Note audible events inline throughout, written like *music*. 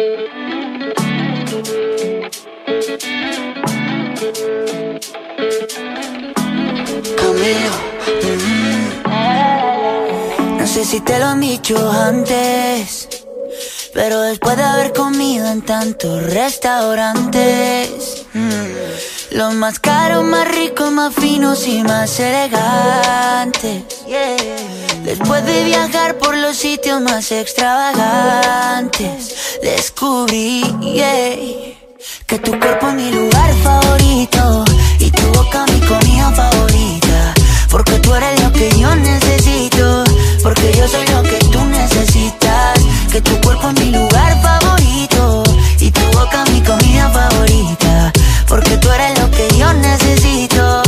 Camilo, mm. no sé si te lo han dicho antes, pero después de haber comido en tantos restaurantes, mm, los más caros, más ricos, más finos y más elegantes. Después de viajar por los sitios más extravagantes, descubrí que tu cuerpo es mi lugar favorito y tu boca mi comida favorita. Porque tú eres lo que yo necesito, porque yo soy lo que tú necesitas. Que tu cuerpo es mi lugar favorito y tu boca mi comida favorita. Porque tú eres lo que yo necesito,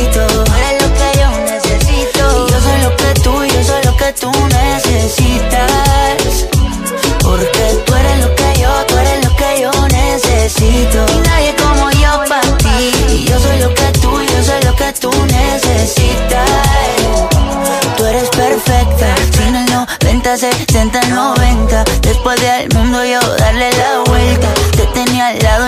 necesito. Tú eres lo que yo necesito. Y yo soy lo que tú, yo soy lo que tú necesitas. Porque tú eres lo que yo, tú eres lo que yo necesito. Y nadie como yo para ti. Y yo soy lo que tú, yo soy lo que tú necesitas. Tú eres perfecta, sin el 90, 60, 90. Después del mundo yo darle la vuelta.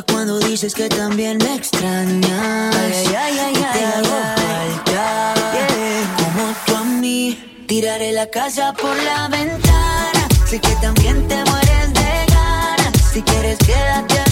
Gusta cuando dices que también me extrañas. Ay, ay, ay, Y te hago falta. Como tú a mí, tiraré la casa por la ventana. Sé que también te mueres de ganas. Si quieres, quédate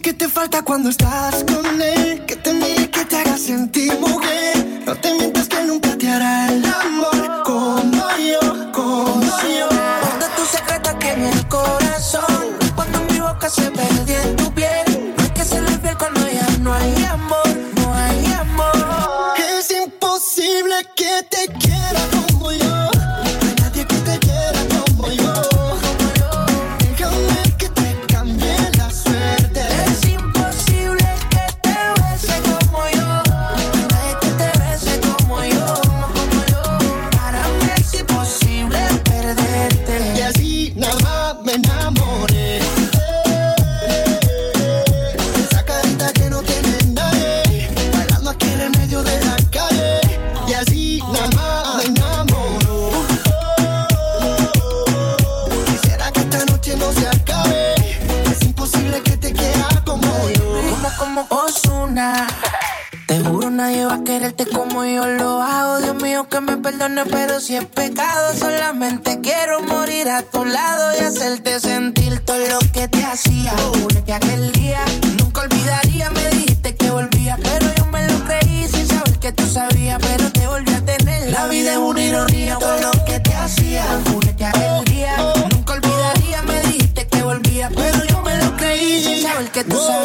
que te falta cuando estás con él. Que te mire, que te haga sentir.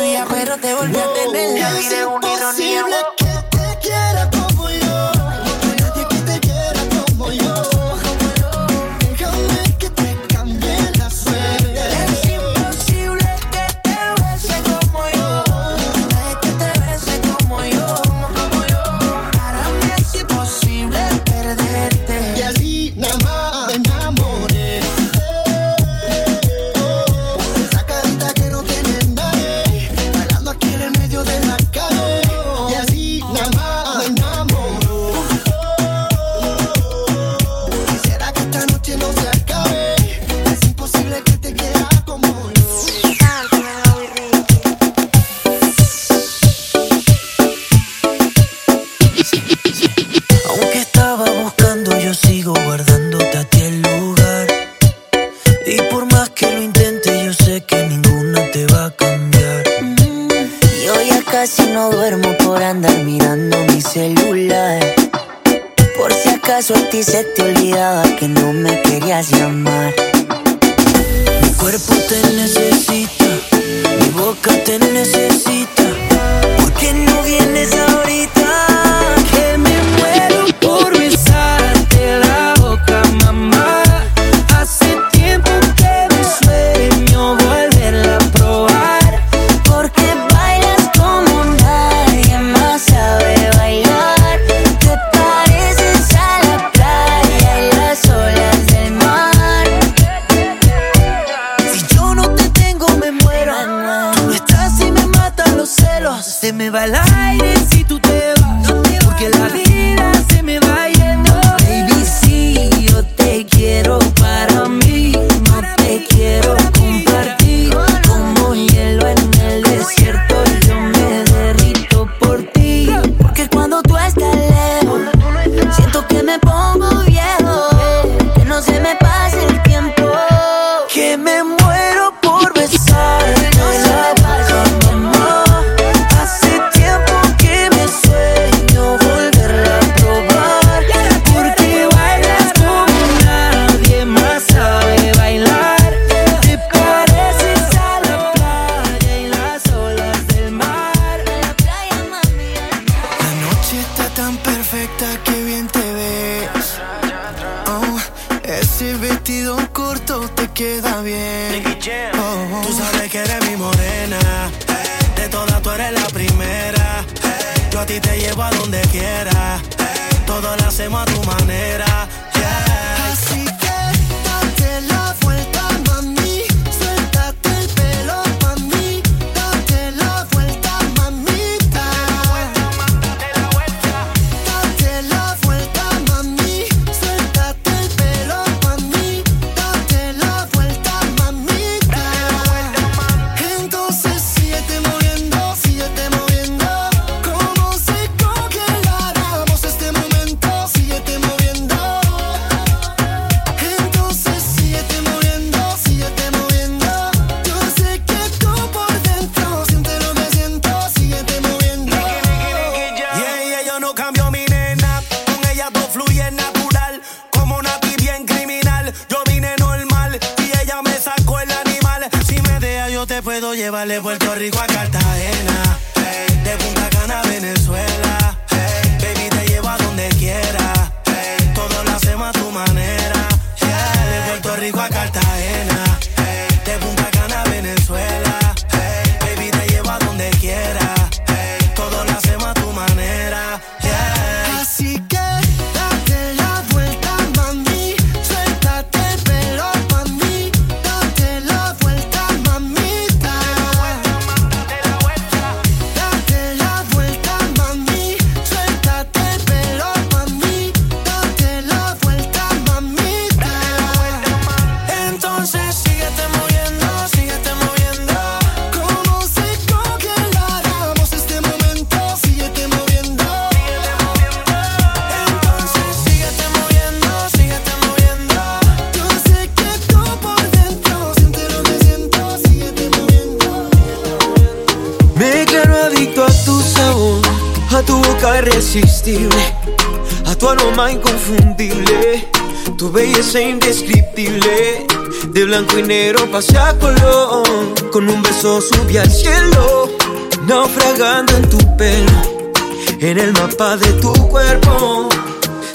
día, pero te volví a tener. Es una ironía. Tu belleza indescriptible, de blanco y negro pasé a color. Con un beso subí al cielo, naufragando en tu pelo, en el mapa de tu cuerpo.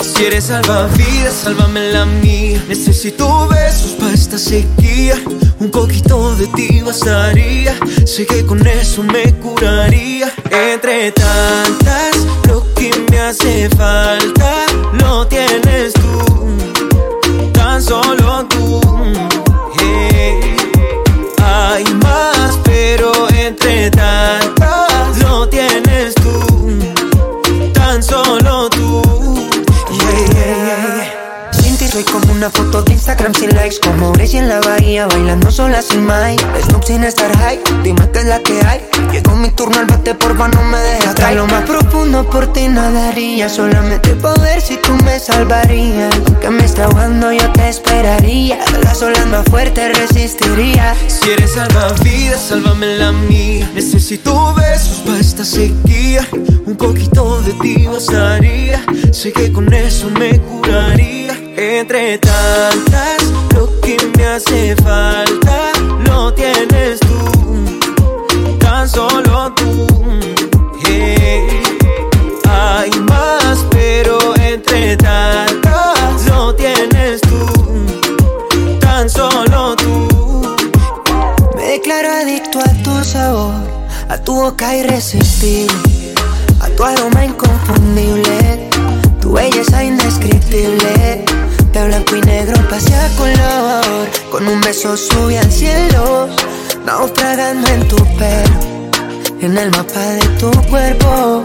Si eres salvavidas, sálvame la mía. Necesito besos para esta sequía. Un poquito de ti bastaría. Sé que con eso me curaría. Entre tantas, lo que me hace falta lo tienes tú tan solo tú. Una foto de Instagram sin likes Como Gracie en la bahía bailando sola sin Mike Snoop sin estar high, dime que es la que hay. Llegó mi turno al bate, porfa no me deja caer. Lo más profundo por ti nadaría Solamente poder si tú me salvarías. Aunque me está ahogando yo te esperaría. Las olas más fuertes resistiría. Si eres salvavidas, sálvame la mía. Necesito besos para esta sequía. Un poquito de ti bastaría. Sé que con eso me curaría. Entre tantas, lo que me hace falta lo tienes tú. Tan solo tú. Yeah. Hay más, pero entre tantas lo tienes tú. Tan solo tú. Me declaro adicto a tu sabor, a tu boca irresistible, a tu aroma inconfundible, tu belleza indescriptible. De blanco y negro pasea color, con un beso sube al cielo, naufragando en tu pelo, en el mapa de tu cuerpo.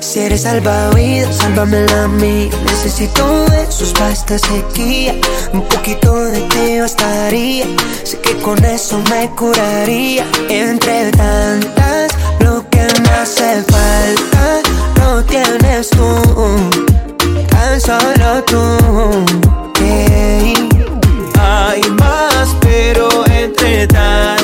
Si eres salvavidas, sálvamela a mí. Necesito besos para esta sequía. Un poquito de ti bastaría. Sé que con eso me curaría. Entre tantas, lo que me hace falta lo tienes tú. Tú. Yeah. Hay más, pero entre tantas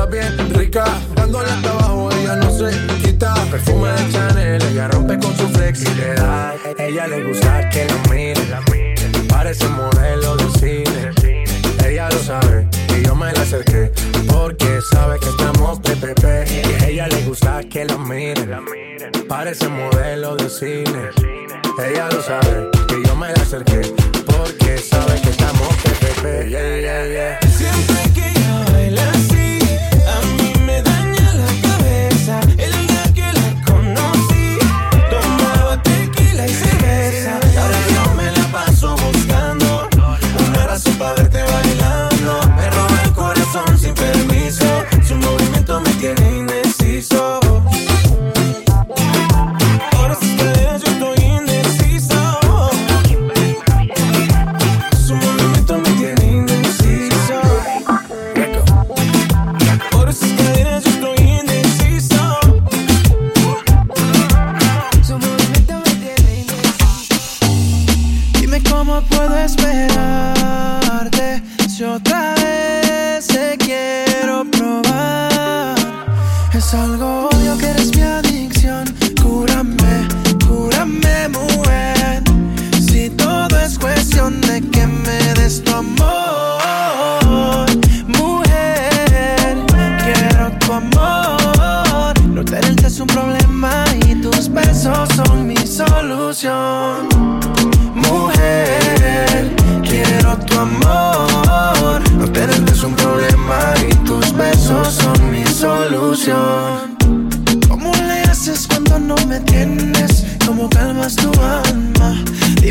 Está bien rica. Dándole hasta abajo, ella no se quita. Perfume de Chanel, ella rompe con su flexibilidad. Ella le gusta que la mire, parece modelo de cine. Ella lo sabe y yo me la acerqué porque sabe que estamos PPP. Y a ella le gusta que la mire, parece modelo de cine. Ella lo sabe y yo me la acerqué porque sabe que estamos PPP. Yeah, yeah, yeah.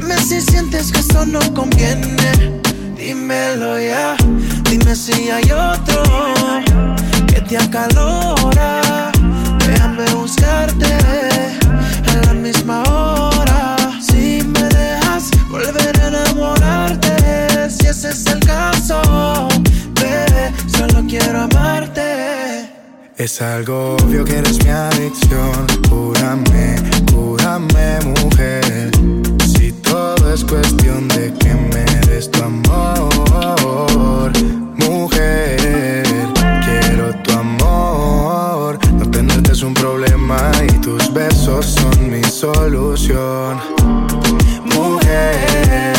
Dime si sientes que esto no conviene. Dímelo ya. Dime si hay otro que te acalora. Déjame buscarte a la misma hora. Si me dejas volver a enamorarte, si ese es el caso, bebé, solo quiero amarte. Es algo obvio que eres mi adicción. Cúrame, cúrame, mujer es cuestión de que mereces tu amor, mujer. Quiero tu amor, no tenerte es un problema y tus besos son mi solución, mujer.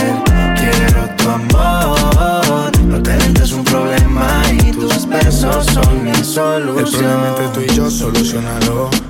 Quiero tu amor, no tenerte es un problema y tus besos son mi solución. El problema entre tú y yo, solucionalo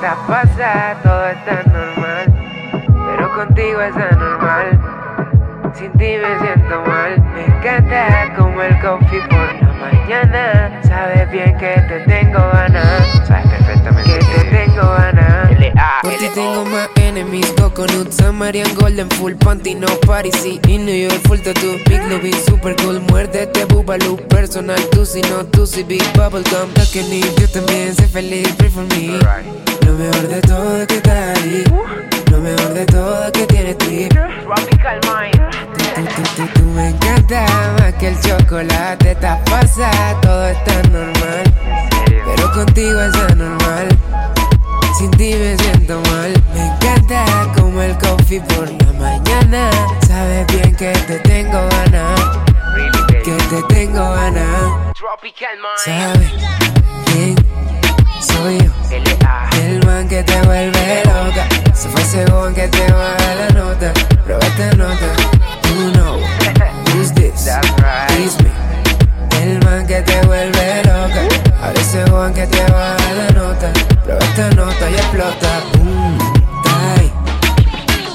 está pasa, todo está normal. Pero contigo es anormal. Sin ti me siento mal. Me encanta como el coffee por la mañana. Sabes bien que te tengo ganas. Sabes perfectamente que te tengo ganas. Ti tengo más enemies, coconut, Samarian, golden, full panty, no party, sí, in New York, full tattoo, big lobby, super cool, muérdete, bubaloo, personal, tú si no, tú si big bubble gum, ni yo también sé feliz, pray for me, lo mejor de todo es que está ahí, lo mejor de todo es que tiene Mind. tú, tú, tú, tú me encanta más que el chocolate, está pasa, todo está normal, pero contigo es anormal. Sin ti me siento mal. Me encanta como el coffee por la mañana. Sabes bien que te tengo ganas. Que te tengo ganas. Sabes quién soy yo. El man que te vuelve loca. Se fue ese que te baja la nota. Prueba esta nota. You know who's this? *laughs* It's me. El man que te vuelve loca. Ahora ese que te baja la nota. Prueba esta nota y explota. Mmm, die.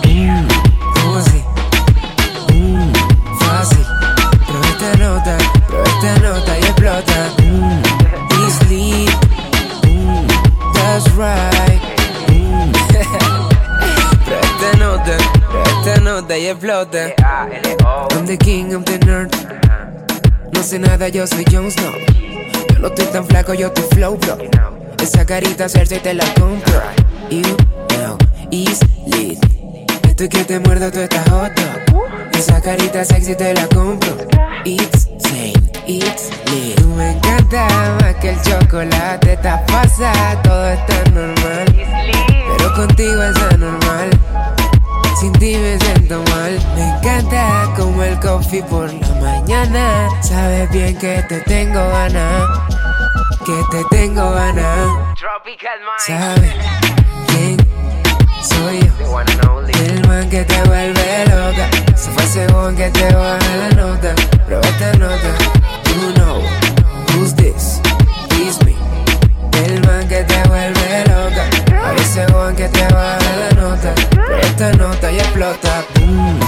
Mmm, pussy. Mmm, fácil. Prueba esta nota. Prueba esta nota y explota. Mmm, easily. Mmm, that's right. Mmm. Prueba esta nota. Prueba esta nota y explota. I'm the king of the north. No sé nada, yo soy Jon Snow. Yo no estoy tan flaco, yo estoy flow, bro. Esa carita Cersei te la compro. You know, is lit. Estoy que te muerdo, tú estás hot dog. Esa carita sexy te la compro. It's sane, it's lit. Tú me encanta más que el chocolate. Estás pasa, todo está normal. Pero contigo es anormal. Sin ti me siento mal. Me encanta como el coffee por la mañana. Sabes bien que te tengo ganas. Que te tengo ganas. ¿Sabes quién soy yo? El man que te vuelve loca. Se fue one que te baja la nota. Prueba esta nota. You know who's this? It's me. El man que te vuelve loca. Ese one que te baja la nota. Prueba esta nota y explota. Boom,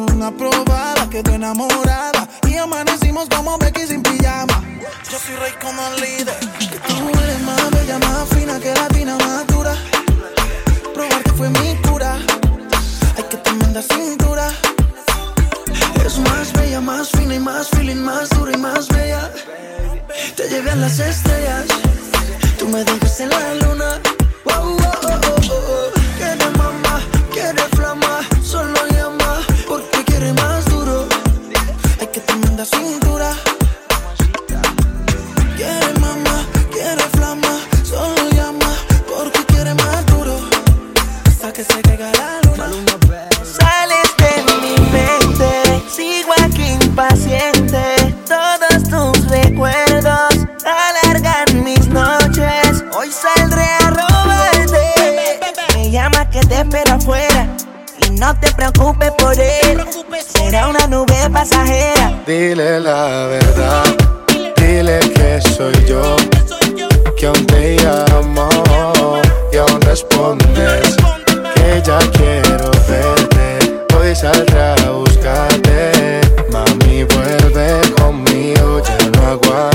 Una probada, quedé enamorada. Y amanecimos como Becky sin pijama. Yo soy rey como el líder. Que tú eres más bella, más fina que latina, más dura. Probarte fue mi cura. Hay que tremenda cintura. Eres más bella, más fina y más feeling, más dura y más bella. Te llevé a las estrellas. Tú me dejas en la luna. Wow, oh, oh, oh, oh. Quiere mamá, quiere flama. la cintura. Quiere mamá, quiere flama, solo llama porque quiere más duro. Hasta que se caiga Dile la verdad, dile que soy yo, que aún te llamo y aún respondes que ya quiero verte. Hoy saldrá a buscarte, mami vuelve conmigo, ya no aguanto.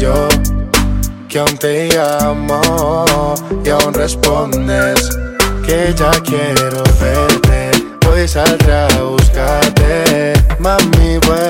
yo que aún te llamo y aún respondes que ya quiero verte. Voy saldré a buscarte, mami, vuelve.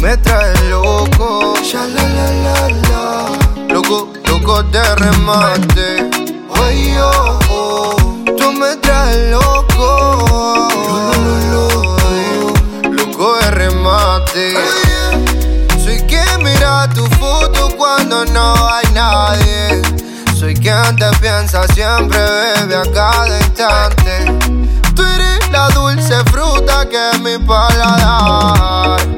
Me traes loco, ya la la la la. Loco, loco de remate. Ay, oh, oh. Tú me traes loco. Loco de remate. Soy quien mira tu foto cuando no hay nadie. Soy quien te piensa siempre, bebe a cada instante. Tú eres la dulce fruta que mi paladar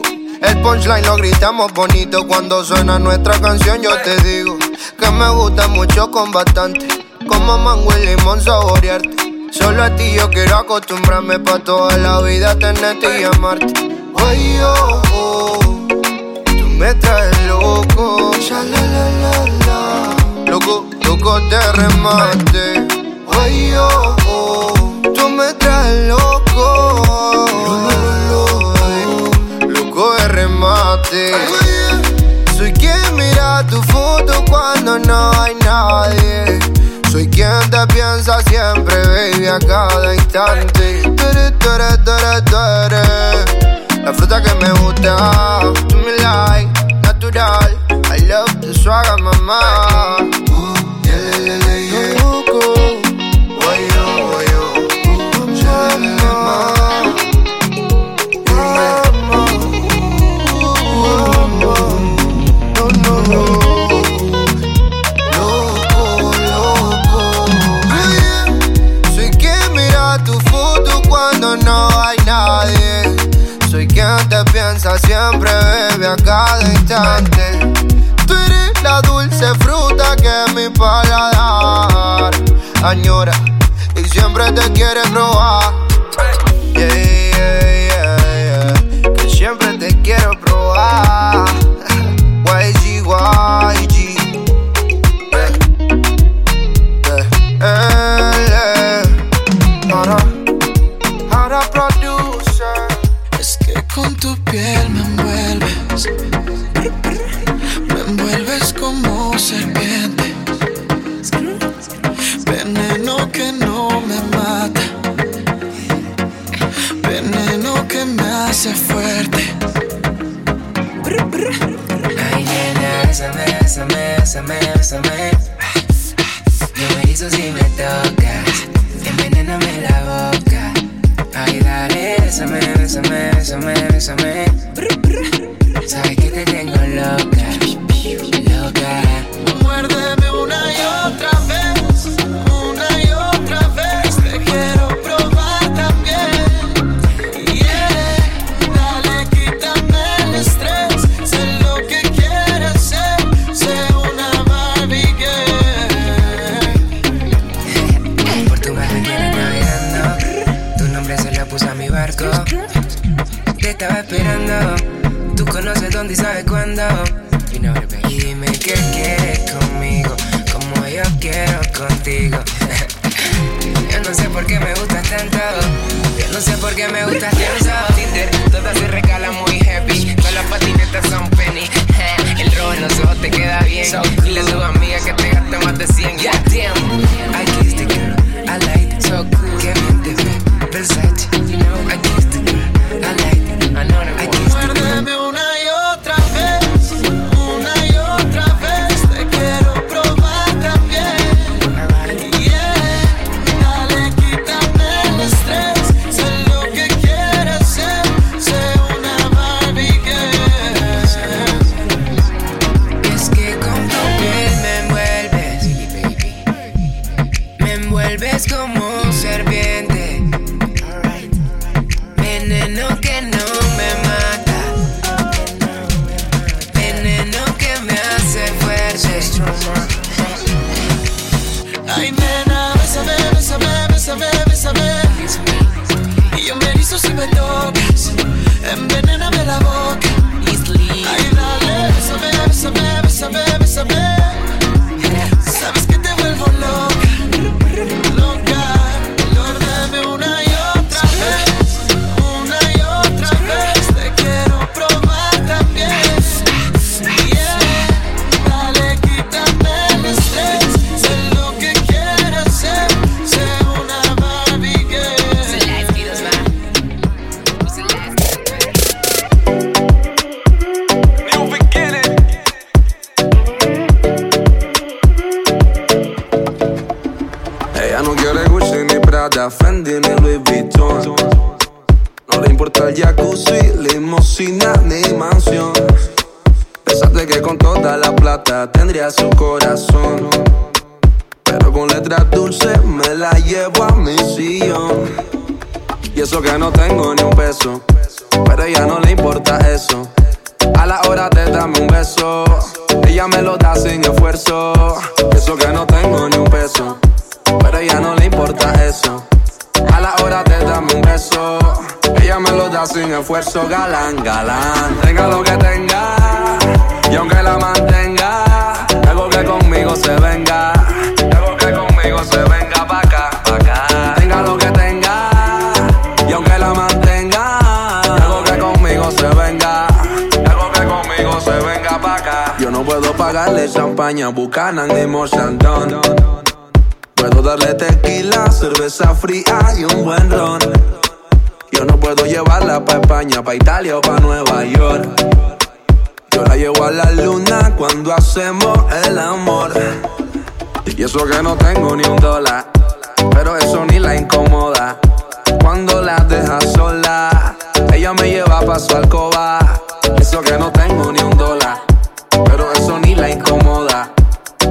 El punchline lo gritamos bonito cuando suena nuestra canción. Yo te digo que me gusta mucho con bastante. Como mango y limón saborearte. Solo a ti yo quiero acostumbrarme pa' toda la vida tenerte y amarte. Ay, oh, oh. Tú me traes loco, ya. Loco, loco de remate. Ay, oh, oh. Tú me traes loco. Soy quien mira tu foto cuando no hay nadie. Soy quien te piensa siempre, baby, a cada instante. Tú eres, tú eres, La fruta que me gusta. Tú me like, natural. I love the swagger, mamá. Dónde y sabe cuándo. Y dime qué quieres conmigo, como yo quiero contigo. *laughs* Yo no sé por qué me gustas tanto. Yo no sé por qué me gustas tanto. Tinder, todas se regalan muy happy. Todas las patinetas son penny. *laughs* El rojo en los ojos te queda bien. Dile a tu amiga que te gaste más de 100. Yeah, damn. I kissed the girl. I like it. So cool. Que bien te ve. Versace. Nueva York. Yo la llevo a la luna cuando hacemos el amor. Y eso que no tengo ni un dólar, pero eso ni la incomoda. Cuando la deja sola, ella me lleva pa' su alcoba. Eso que no tengo ni un dólar, pero eso ni la incomoda.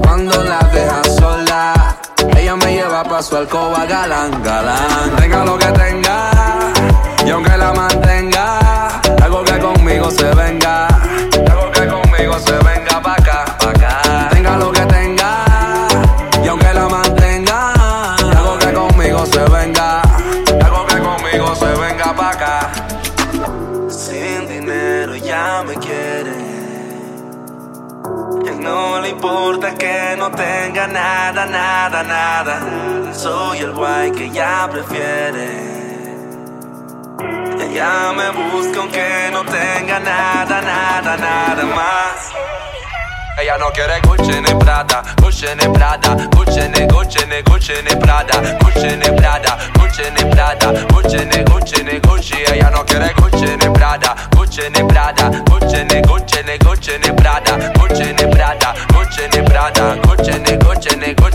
Cuando la deja sola, ella me lleva pa' su alcoba, galán, galán. Tenga lo que tenga, y aunque la mantenga, se venga, que conmigo se venga pa' acá, pa' acá. Tenga lo que tenga, y aunque la mantenga, algo que conmigo se venga, algo que conmigo se venga pa' acá. Sin dinero ya me quiere. No le importa que no tenga nada, nada, nada. Soy el guay que ella prefiere. Ella me busca aunque no tenga nada, nada, nada más. Ella no quiere Gucci ni Prada, Gucci ni Prada, Gucci ni Gucci ni Gucci ni Prada, Gucci ni Prada, Gucci ni Prada, Gucci ni Gucci ni Gucci. Ella no quiere Gucci ni Prada, Gucci ni Prada, Gucci ni Gucci ni Gucci ni Prada, Gucci ni Prada, Gucci ni Prada, Gucci ni Gucci ni Gucci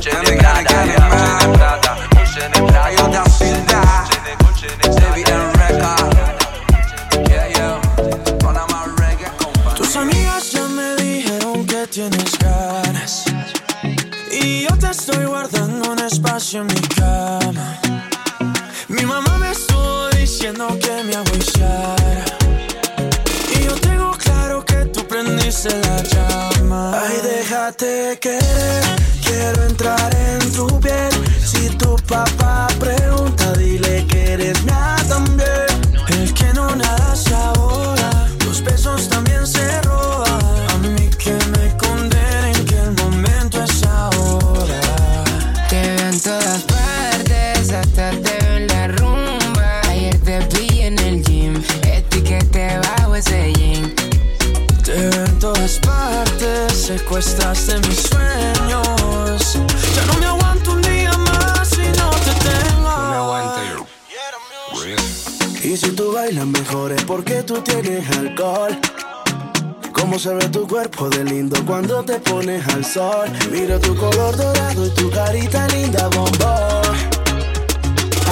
guardando un espacio en mi cama. Mi mamá me estuvo diciendo que me agüizara. Y yo tengo claro que tú prendiste la llama. Ay, déjate querer. Quiero entrar en tu piel. Si tu papá pregunta, dile que eres mía también. Secuestraste mis sueños. Ya no me aguanto un día más si no te tengo. Y si tú bailas mejor es porque tú tienes alcohol. Cómo se ve tu cuerpo de lindo cuando te pones al sol. Mira tu color dorado y tu carita linda bombón.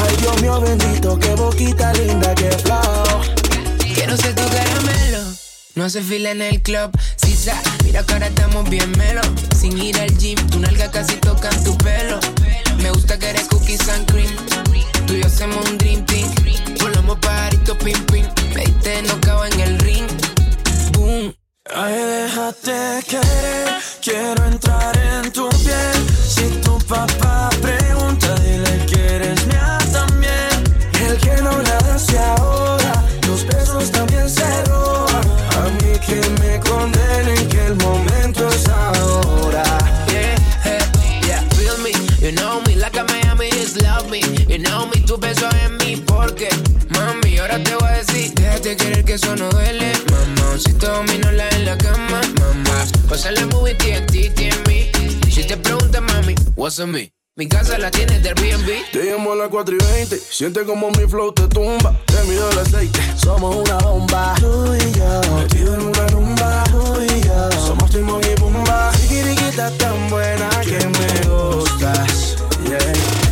Ay Dios mío bendito, qué boquita linda, qué flow. Quiero ser tu caramelo. No hace fila en el club. Mira que ahora estamos bien melo. Sin ir al gym, tu nalga casi tocan tu pelo. Me gusta que eres cookies and cream. Tú y yo hacemos un dream team. Volamos pajarito pim pim. Me diste no en el ring. Boom. Ay, déjate querer, quiero entrar en tu piel. Si tu papá pregunta, que eso no duele, mamá. Si te domino la en la cama, mamá. Pásale movie TNT, en mí. Si te preguntas, mami, what's on me? Mi casa la tienes de Airbnb. Te llamo a las 4 y 20. Siente como mi flow te tumba. Te mido el aceite. Somos una bomba. Tú y yo. Metido en una rumba. Tú y yo. Somos Timón y Pumba. Sigiriquita tan buena que me gustas. Yeah.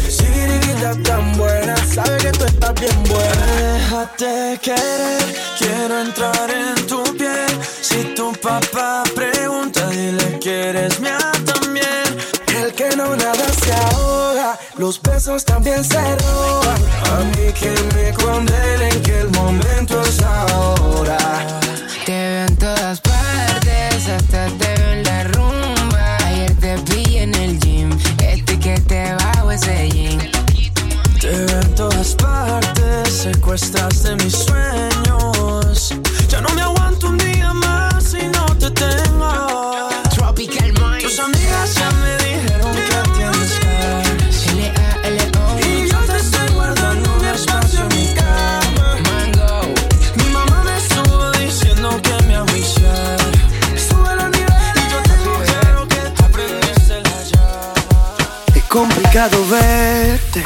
Tan buena. Sabe que tú estás bien buena. Déjate querer, quiero entrar en tu piel. Si tu papá pregunta, dile que eres mía también. El que no nada se ahoga, los besos también se roban. A mí que me condenen que el momento es ahora. Te veo en todas partes, todas partes, secuestraste mis sueños. Ya no me aguanto un día más si no te tengo. Tropical Mind. Tus amigas ya me dijeron que tienes ganas. L-A-L-O. Y yo te estoy guardando un espacio en mi cama. Mango. Mi mamá me estuvo diciendo que me avisar. Sube los niveles y yo tengo claro que tú aprendiste la llave. Es complicado verte,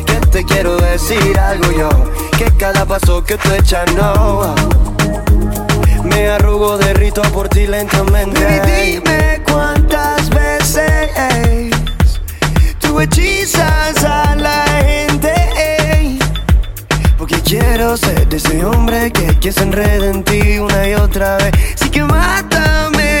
Te quiero decir algo yo, que cada paso que tú echas no. Me arrugo, derrito por ti lentamente. Baby, dime cuántas veces tú hechizas a la gente. Porque quiero ser de ese hombre que, que se enreda en ti una y otra vez. Así que mátame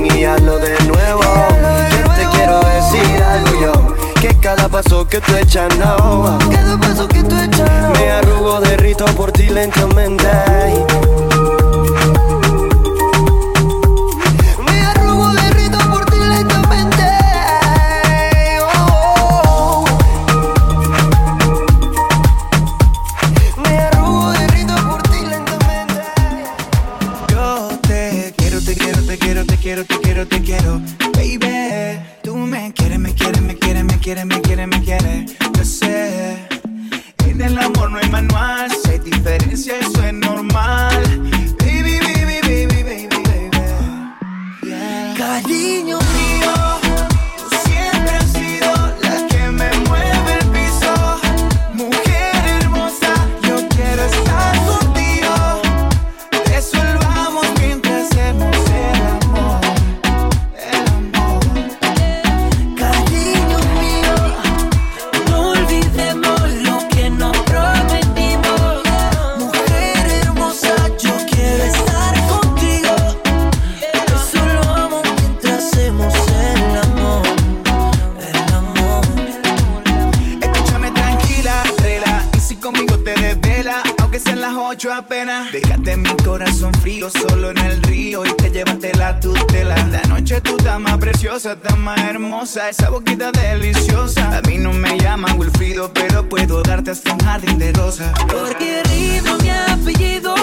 paso que tú echas no. Cada paso que tú echas Me arrugo, derrito por ti lentamente. de rosa. Porque Ritmo mi apellido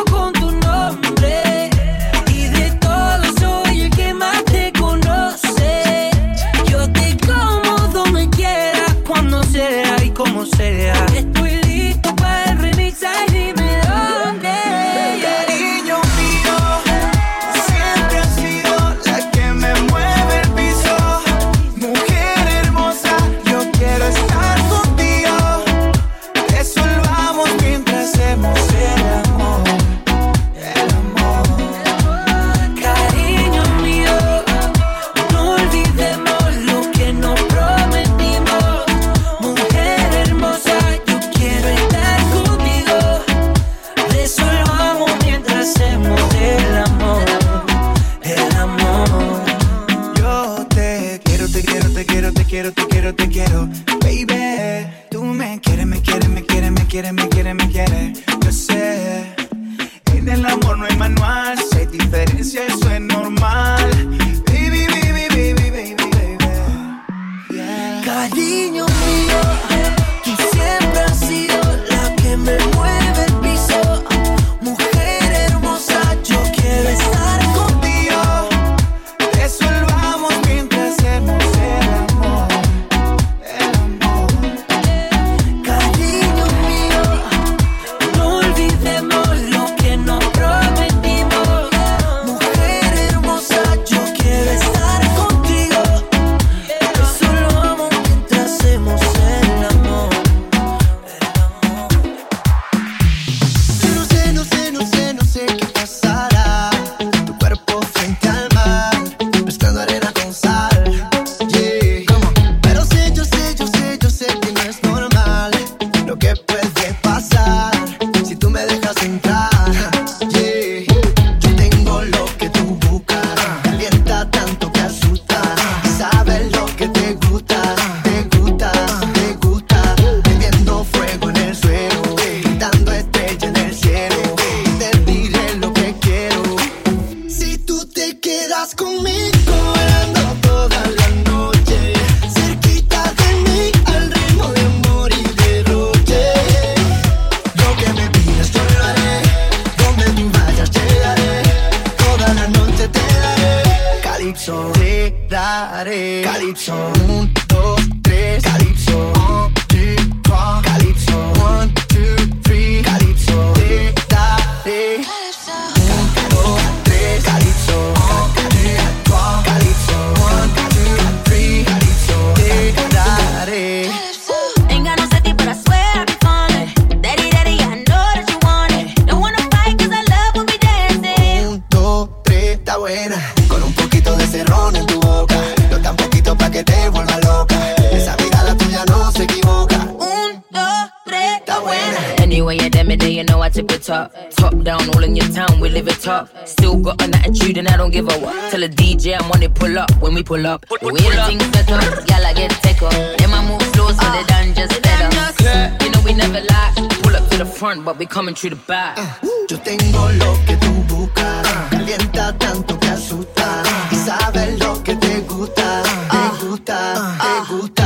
Anyway, yeah, them day, you know I tip it top, Top down, all in your town, we live it up. Still got an attitude and I don't give a what. Tell a DJ I want to it, pull up. When we pull up, the way the things set up, y'all I get take up. Then I move slow, so they done just ah, better. You know we never lie. Pull up to the front, but we coming through the back. Ah, yo tengo lo que tú buscas, calienta tanto que asusta. Y sabes lo que te gusta, te ah. gusta, te gusta.